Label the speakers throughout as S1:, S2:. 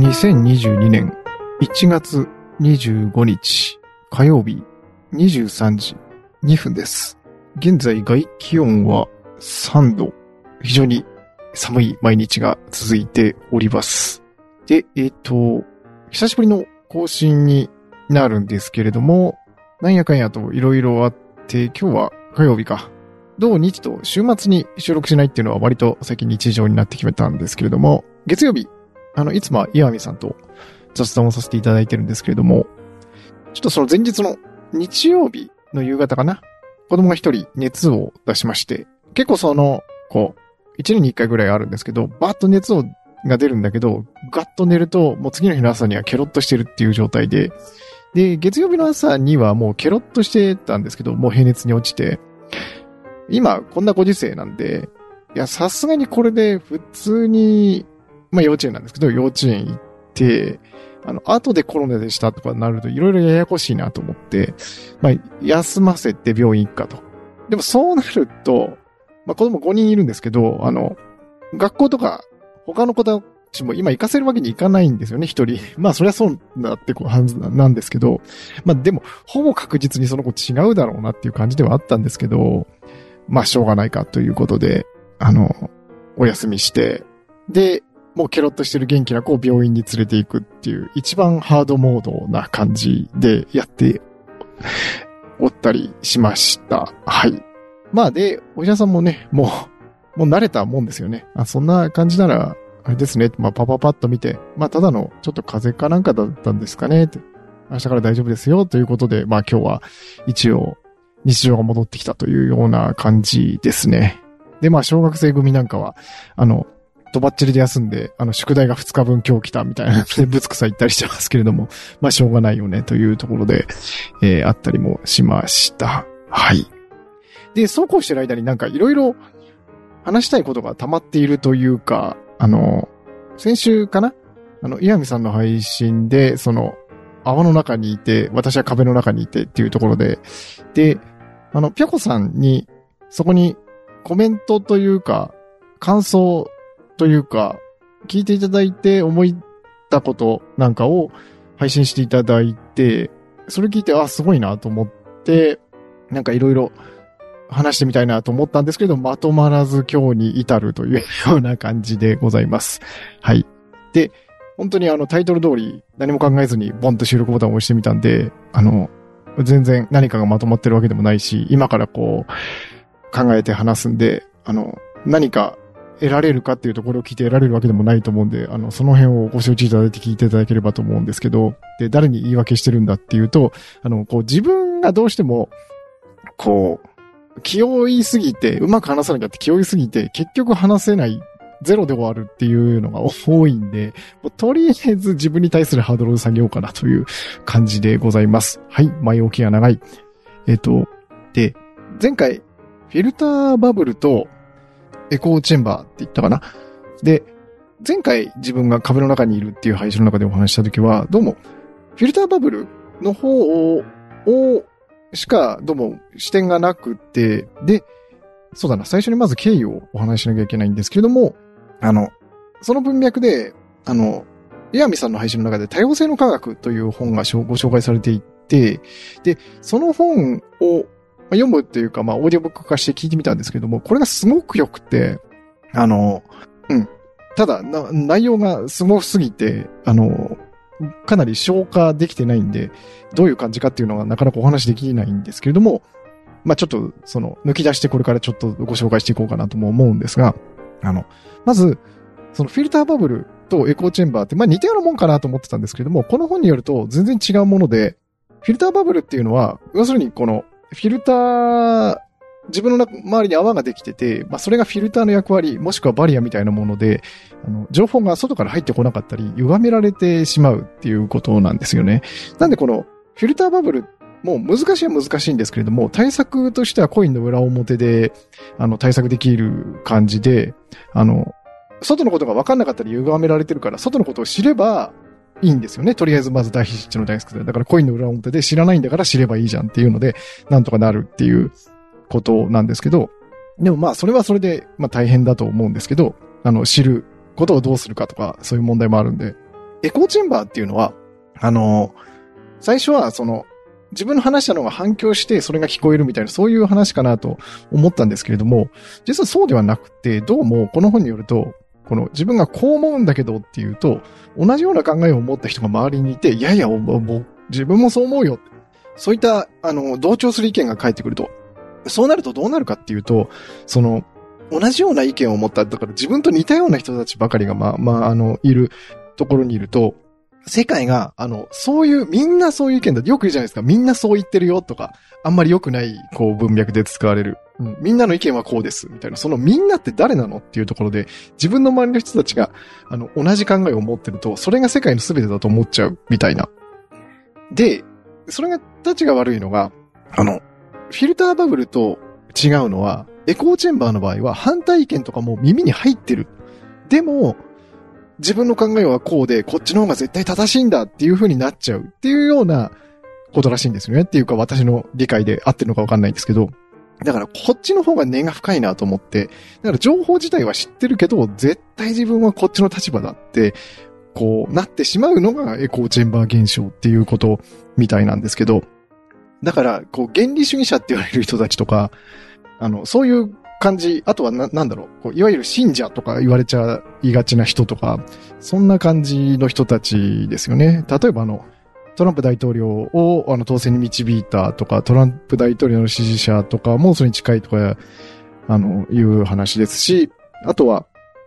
S1: 2022年1月25日火曜日23時2分です。現在外気温は3度。非常に寒い毎日が続いております。で、えっ、と、久しぶりの更新になるんですけれども、なんやかんやといろいろあって、今日は火曜日か。土日と週末に収録しないっていうのは割と最近日常になって決めたんですけれども、月曜日、あの、いつもは岩見さんと雑談をさせていただいてるんですけれども、ちょっとその前日の日曜日の夕方かな子供が一人熱を出しまして、結構その、こう、一年に一回ぐらいあるんですけど、バーッと熱をが出るんだけど、ガッと寝ると、もう次の日の朝にはケロッとしてるっていう状態で、で、月曜日の朝にはもうケロッとしてたんですけど、もう平熱に落ちて、今、こんなご時世なんで、いや、さすがにこれで普通に、まあ幼稚園なんですけど、幼稚園行って、あの、後でコロナでしたとかなるといろいろややこしいなと思って、まあ、休ませて病院行くかと。でもそうなると、まあ子供5人いるんですけど、あの、学校とか他の子たちも今行かせるわけにいかないんですよね、一人。まあそりゃそうだってこうはずなんですけど、まあでも、ほぼ確実にその子違うだろうなっていう感じではあったんですけど、まあしょうがないかということで、あの、お休みして、で、もうケロッとしてる元気な子を病院に連れて行くっていう、一番ハードモードな感じでやっておったりしました。はい。まあで、お医者さんもね、もう、もう慣れたもんですよね。あ、そんな感じなら、あれですね。まあパパパッと見て、まあただのちょっと風邪かなんかだったんですかねって。明日から大丈夫ですよということで、まあ今日は一応日常が戻ってきたというような感じですね。で、まあ小学生組なんかは、あの、とばっちりで休んで、あの、宿題が2日分今日来たみたいな ぶつくさ言ったりしてますけれども、まあしょうがないよねというところで、えーあったりもしました。はい。で、そうこうしてる間になんかいろいろ話したいことが溜まっているというか、あの、先週かな？あの、岩見さんの配信で、その、泡の中にいて、私は壁の中にいてっていうところで、で、あの、ぴょこさんに、そこにコメントというか、感想というか、聞いていただいて思いたことなんかを配信していただいて、それ聞いて、あ、すごいなと思って、なんかいろいろ話してみたいなと思ったんですけど、まとまらず今日に至るというような感じでございます。はい。で、本当にあのタイトル通り何も考えずにボンと収録ボタンを押してみたんで、あの、全然何かがまとまってるわけでもないし、今からこう考えて話すんで、あの、何か得られるかっていうところを聞いて得られるわけでもないと思うんで、あの、その辺をご承知いただいて聞いていただければと思うんですけど、で、誰に言い訳してるんだっていうと、あの、こう自分がどうしても、こう、気負いすぎて、うまく話さなきゃって気負いすぎて、結局話せない、ゼロで終わるっていうのが多いんで、もうとりあえず自分に対するハードルを下げようかなという感じでございます。はい、前置きが長い。えっ、と、で、前回、フィルターバブルとエコーチェンバーって言ったかな。で、前回自分が壁の中にいるっていう配信の中でお話したときは、どうも、フィルターバブルの方を、しか、どうも視点がなくて、で、そうだな、最初にまず経緯をお話ししなきゃいけないんですけれども、あの、その文脈で、あの、岩見さんの配信の中で多様性の科学という本がご紹介されていて、で、その本をまあ読むっていうか、まあ、オーディオブック化して聞いてみたんですけども、これがすごく良くて、あの、うん。ただ、内容がすごすぎて、あの、かなり消化できてないんで、どういう感じかっていうのがなかなかお話できないんですけれども、まあちょっと、その、抜き出してこれからちょっとご紹介していこうかなとも思うんですが、あの、まず、そのフィルターバブルとエコーチェンバーって、まあ似たようなもんかなと思ってたんですけれども、この本によると全然違うもので、フィルターバブルっていうのは、要するにこの、フィルター、自分の周りに泡ができてて、まあそれがフィルターの役割、もしくはバリアみたいなもので、あの、情報が外から入ってこなかったり、歪められてしまうっていうことなんですよね。なんでこの、フィルターバブルもう難しいは難しいんですけれども、対策としてはコインの裏表で、あの、対策できる感じで、あの、外のことが分かんなかったり歪められてるから、外のことを知ればいいんですよね。とりあえずまず第一の大好きで。だからコインの裏表で知らないんだから知ればいいじゃんっていうので、なんとかなるっていうことなんですけど、でもまあそれはそれで、まあ大変だと思うんですけど、あの、知ることをどうするかとか、そういう問題もあるんで。エコーチェンバーっていうのは、あの、最初はその、自分の話したのが反響してそれが聞こえるみたいな、そういう話かなと思ったんですけれども、実はそうではなくて、どうもこの本によると、この自分がこう思うんだけどっていうと、同じような考えを持った人が周りにいて、いやいや、自分もそう思うよ。そういった、あの、同調する意見が返ってくると。そうなるとどうなるかっていうと、その、同じような意見を持った、だから自分と似たような人たちばかりが、まあ、まあ、あの、いるところにいると、世界が、あの、そういう、みんなそういう意見だよく言うじゃないですか。みんなそう言ってるよとか、あんまり良くない、こう、文脈で使われる。うん、みんなの意見はこうです。みたいな。そのみんなって誰なのっていうところで、自分の周りの人たちが、あの、同じ考えを持ってると、それが世界の全てだと思っちゃう、みたいな。で、それが、たちが悪いのが、あの、フィルターバブルと違うのは、エコーチェンバーの場合は反対意見とかも耳に入ってる。でも、自分の考えはこうで、こっちの方が絶対正しいんだっていう風になっちゃうっていうようなことらしいんですよね。っていうか私の理解で合ってるのかわかんないんですけど。だからこっちの方が根が深いなと思って、だから情報自体は知ってるけど、絶対自分はこっちの立場だって、こうなってしまうのがエコーチェンバー現象っていうことみたいなんですけど、だから、こう原理主義者って言われる人たちとか、あの、そういう感じ、あとはな、なんだろう、こういわゆる信者とか言われちゃいがちな人とか、そんな感じの人たちですよね。例えばあの、トランプ大統領をあの当選に導いたとか、トランプ大統領の支持者とかもそれに近いとか、あの、いう話ですし、あとは、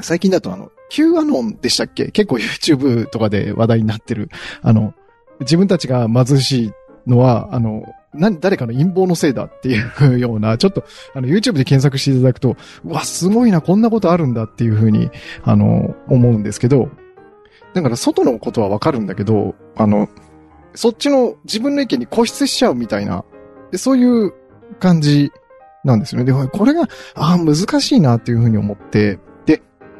S1: 最近だとあの、Q アノンでしたっけ？結構 YouTube とかで話題になってる、あの、自分たちが貧しいのは、あの、な、誰かの陰謀のせいだっていうような、ちょっと、あの、YouTube で検索していただくと、うわ、すごいな、こんなことあるんだっていうふうに、あの、思うんですけど、だから外のことはわかるんだけど、あの、そっちの自分の意見に固執しちゃうみたいな、でそういう感じなんですよね。で、これが、ああ、難しいなっていうふうに思って、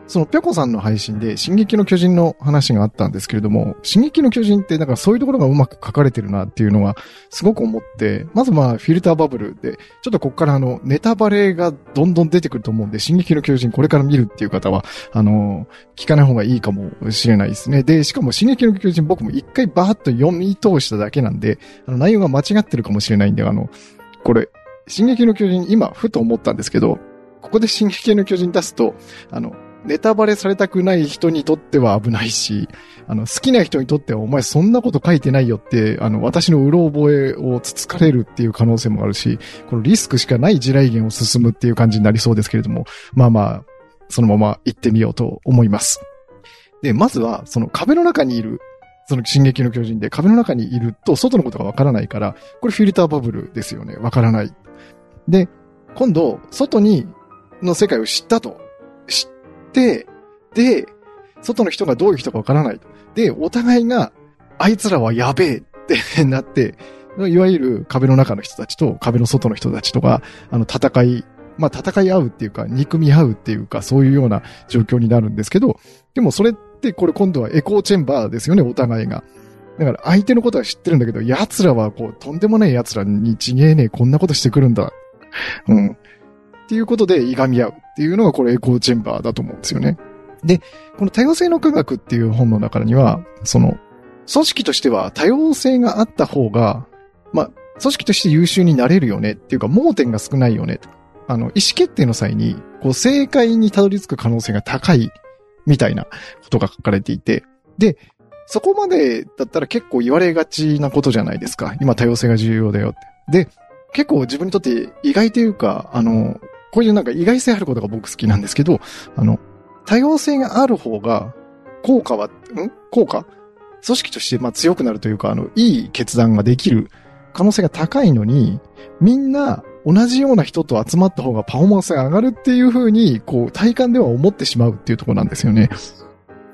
S1: そのぴょこさんの配信で、進撃の巨人の話があったんですけれども、進撃の巨人って、なんかそういうところがうまく書かれてるなっていうのは、すごく思って、まずまあ、フィルターバブルで、ちょっとこっからあの、ネタバレがどんどん出てくると思うんで、進撃の巨人これから見るっていう方は、あの、聞かない方がいいかもしれないですね。で、しかも進撃の巨人僕も一回バーッと読み通しただけなんで、あの、内容が間違ってるかもしれないんで、あの、これ、進撃の巨人、今、ふと思ったんですけど、ここで進撃の巨人出すと、あの、ネタバレされたくない人にとっては危ないし、あの、好きな人にとってはお前そんなこと書いてないよって、あの、私のうろ覚えをつつかれるっていう可能性もあるし、このリスクしかない地雷原を進むっていう感じになりそうですけれども、まあまあ、そのまま行ってみようと思います。で、まずは、その壁の中にいる、その進撃の巨人で壁の中にいると外のことがわからないから、これフィルターバブルですよね。わからない。で、今度、外に、の世界を知ったと。知っ、で、外の人がどういう人かわからないとで、お互いが、あいつらはやべえってなって、いわゆる壁の中の人たちと壁の外の人たちとか、あの、戦い、まあ、戦い合うっていうか、憎み合うっていうか、そういうような状況になるんですけど、でもそれってこれ今度はエコーチェンバーですよね、お互いが。だから相手のことは知ってるんだけど、奴らはこう、とんでもない奴らにちげえねえ、こんなことしてくるんだ。うん。っていうことで、いがみ合うっていうのがこれエコーチェンバーだと思うんですよね。で、この多様性の科学っていう本の中には、その、組織としては多様性があった方が、まあ、組織として優秀になれるよねっていうか、盲点が少ないよね。あの、意思決定の際に、こう、正解にたどり着く可能性が高い、みたいなことが書かれていて、で、そこまでだったら結構言われがちなことじゃないですか。今多様性が重要だよって。で、結構自分にとって意外というか、あの、こういうなんか意外性あることが僕好きなんですけど、あの、多様性がある方が、効果は、ん？効果？組織としてまあ強くなるというか、あの、いい決断ができる可能性が高いのに、みんな同じような人と集まった方がパフォーマンスが上がるっていう風に、こう、体感では思ってしまうっていうところなんですよね。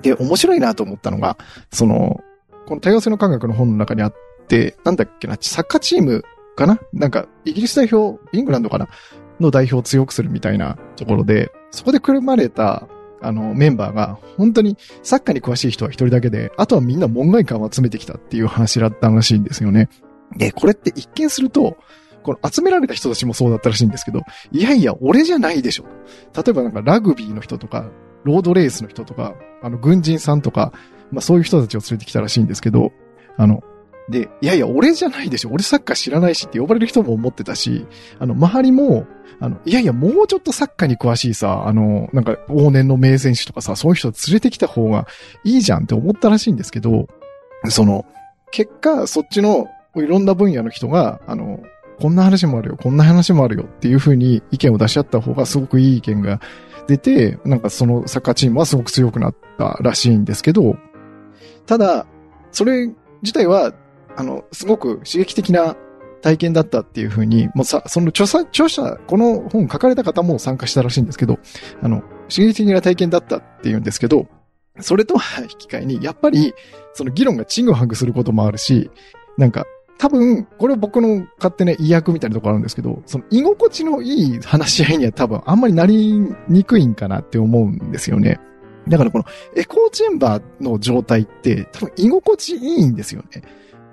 S1: で、面白いなと思ったのが、その、この多様性の科学の本の中にあって、なんだっけな、サッカーチームかな？なんか、イギリス代表、イングランドかな？の代表を強くするみたいなところで、そこでくるまれた、あの、メンバーが、本当にサッカーに詳しい人は一人だけで、あとはみんな門外観を集めてきたっていう話だったらしいんですよね。で、これって一見すると、この集められた人たちもそうだったらしいんですけど、いやいや、俺じゃないでしょ。例えばなんかラグビーの人とか、ロードレースの人とか、あの、軍人さんとか、まあそういう人たちを連れてきたらしいんですけど、あの、で、いやいや、俺じゃないでしょ。俺サッカー知らないしって呼ばれる人も思ってたし、あの、周りも、あの、いやいや、もうちょっとサッカーに詳しいさ、あの、なんか、往年の名選手とかさ、そういう人連れてきた方がいいじゃんって思ったらしいんですけど、その、結果、そっちのいろんな分野の人が、あの、こんな話もあるよ、こんな話もあるよっていう風に意見を出し合った方がすごくいい意見が出て、なんかそのサッカーチームはすごく強くなったらしいんですけど、ただ、それ自体は、あの、すごく刺激的な体験だったっていう風に、もうさ、その著者、著者、この本書かれた方も参加したらしいんですけど、あの、刺激的な体験だったっていうんですけど、それとは引き換えに、やっぱり、その議論がチングハグすることもあるし、なんか、多分、これ僕の勝手な意訳みたいなところあるんですけど、その居心地のいい話し合いには多分あんまりなりにくいんかなって思うんですよね。だからこのエコーチェンバーの状態って多分居心地いいんですよね。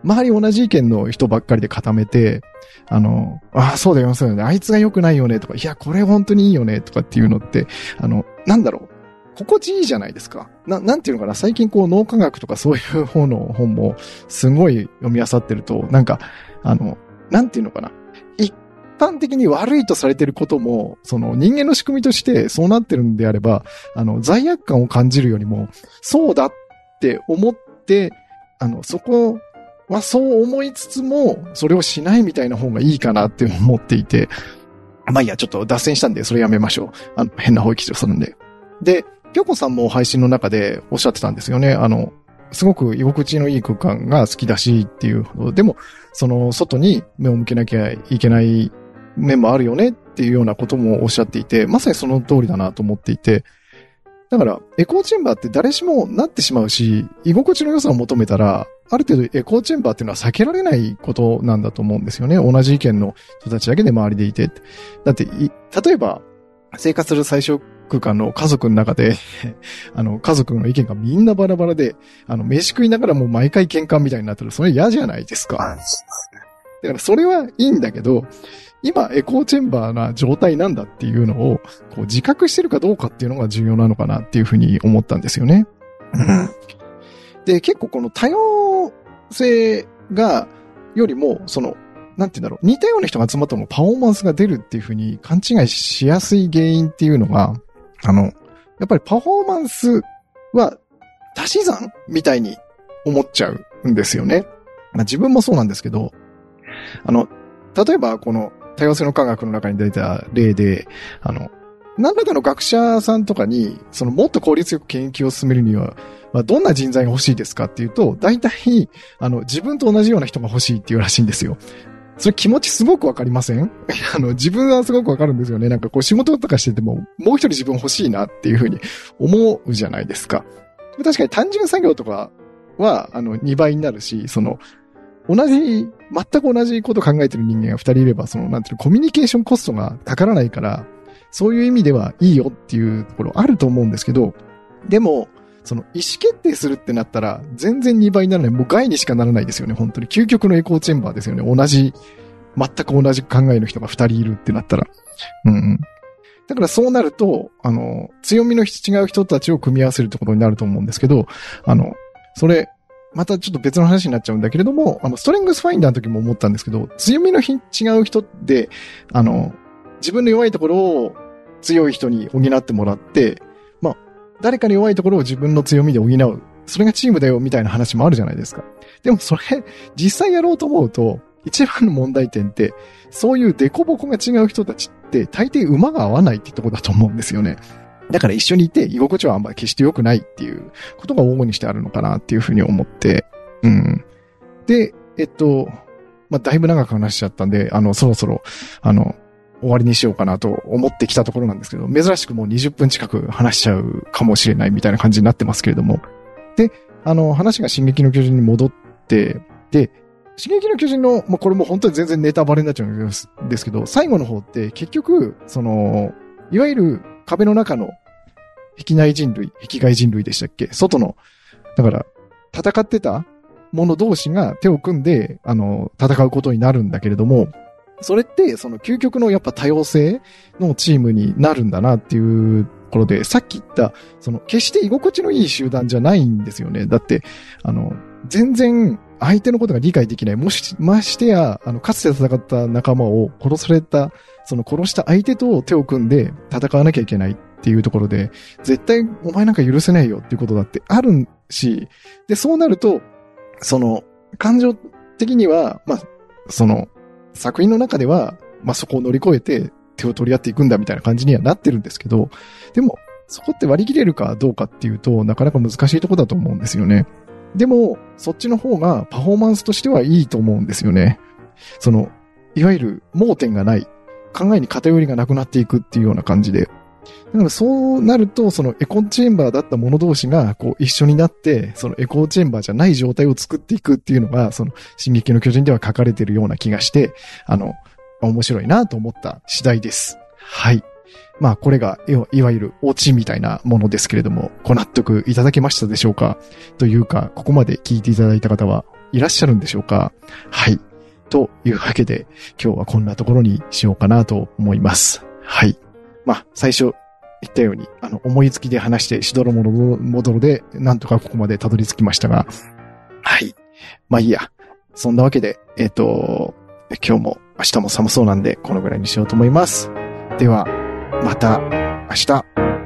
S1: 周り同じ意見の人ばっかりで固めて、あの、ああ、そうだよ、そうだよね。あいつが良くないよね、とか、いや、これ本当にいいよね、とかっていうのって、あの、なんだろう。心地いいじゃないですか。な、なんていうのかな、最近こう脳科学とかそういう方の本もすごい読み漁ってると、なんか、あの、なんていうのかな。一般的に悪いとされてることも、その人間の仕組みとしてそうなってるんであれば、あの、罪悪感を感じるよりも、そうだって思って、あの、そこはそう思いつつも、それをしないみたいな方がいいかなって思っていて、まあいいや、ちょっと脱線したんで、それやめましょう。あの、変な方行きするんで。で、ぴょこさんも配信の中でおっしゃってたんですよね。あの、すごく居心地のいい空間が好きだしっていうでも、その外に目を向けなきゃいけない面もあるよねっていうようなこともおっしゃっていて、まさにその通りだなと思っていて、だから、エコーチェンバーって誰しもなってしまうし、居心地の良さを求めたら、ある程度エコーチェンバーっていうのは避けられないことなんだと思うんですよね。同じ意見の人たちだけで周りでいて。だって、例えば、生活する最小空間の家族の中で あの、家族の意見がみんなバラバラで、あの、飯食いながらも毎回喧嘩みたいになったら、それ嫌じゃないですか。だからそれはいいんだけど、今エコーチェンバーな状態なんだっていうのを、こう自覚してるかどうかっていうのが重要なのかなっていうふうに思ったんですよね。で、結構この多様性が、よりも、その、なんて言うんだろう、似たような人が集まったもパフォーマンスが出るっていうふうに勘違いしやすい原因っていうのが、あの、やっぱりパフォーマンスは足し算みたいに思っちゃうんですよね。まあ自分もそうなんですけど、あの、例えばこの多様性の科学の中に出た例で、あの、何らかの学者さんとかに、そのもっと効率よく研究を進めるには、まあ、どんな人材が欲しいですかっていうと、大体、あの、自分と同じような人が欲しいっていうらしいんですよ。それ気持ちすごくわかりません？あの、自分はすごくわかるんですよね。なんかこう仕事とかしてても、もう一人自分欲しいなっていうふうに思うじゃないですか。確かに単純作業とかは、あの、2倍になるし、その、同じ、全く同じこと考えてる人間が2人いれば、その、なんていうの、コミュニケーションコストがかからないから、そういう意味ではいいよっていうところあると思うんですけど、でも、その意思決定するってなったら、全然2倍にならない。もう害にしかならないですよね。本当に。究極のエコーチェンバーですよね。同じ、全く同じ考えの人が2人いるってなったら。うん。だからそうなると、あの、強みの違う人たちを組み合わせるってことになると思うんですけど、あの、それ、またちょっと別の話になっちゃうんだけれども、あの、ストレングスファインダーの時も思ったんですけど、強みの違う人で、あの、自分の弱いところを強い人に補ってもらって、まあ、誰かに弱いところを自分の強みで補う。それがチームだよ、みたいな話もあるじゃないですか。でもそれ、実際やろうと思うと、一番の問題点って、そういうデコボコが違う人たちって、大抵馬が合わないってとこだと思うんですよね。だから一緒にいて居心地はあんまり決して良くないっていうことが往々にしてあるのかなっていうふうに思って、うん。で、えっと、まあ、だいぶ長く話しちゃったんで、あの、そろそろ、あの、終わりにしようかなと思ってきたところなんですけど、珍しくもう20分近く話しちゃうかもしれないみたいな感じになってますけれども。で、あの、話が進撃の巨人に戻って、で、進撃の巨人の、まあ、これも本当に全然ネタバレになっちゃうんですけど、最後の方って結局、その、いわゆる壁の中の壁内人類、壁外人類でしたっけ？外の、だから、戦ってた者同士が手を組んで、あの、戦うことになるんだけれども、それって、その究極のやっぱ多様性のチームになるんだなっていうところで、さっき言った、その、決して居心地のいい集団じゃないんですよね。だって、あの、全然相手のことが理解できない。もし、ましてや、あの、かつて戦った仲間を殺された、その殺した相手と手を組んで戦わなきゃいけないっていうところで、絶対お前なんか許せないよっていうことだってあるし、で、そうなると、その、感情的には、まあ、その、作品の中では、まあ、そこを乗り越えて手を取り合っていくんだみたいな感じにはなってるんですけど、でも、そこって割り切れるかどうかっていうと、なかなか難しいとこだと思うんですよね。でも、そっちの方がパフォーマンスとしてはいいと思うんですよね。その、いわゆる盲点がない、考えに偏りがなくなっていくっていうような感じで。だからそうなると、そのエコーチェンバーだった者同士がこう一緒になって、そのエコーチェンバーじゃない状態を作っていくっていうのが、その進撃の巨人では書かれているような気がして、あの、面白いなと思った次第です。はい。まあこれがいわゆるオチみたいなものですけれども、ご納得いただけましたでしょうか？というか、ここまで聞いていただいた方はいらっしゃるんでしょうか？はい。というわけで、今日はこんなところにしようかなと思います。はい。まあ、最初言ったように、あの、思いつきで話して、しどろもどもどろで、なんとかここまでたどり着きましたが、はい。まあいいや。そんなわけで、えっ、ー、と、今日も明日も寒そうなんで、このぐらいにしようと思います。では、また明日。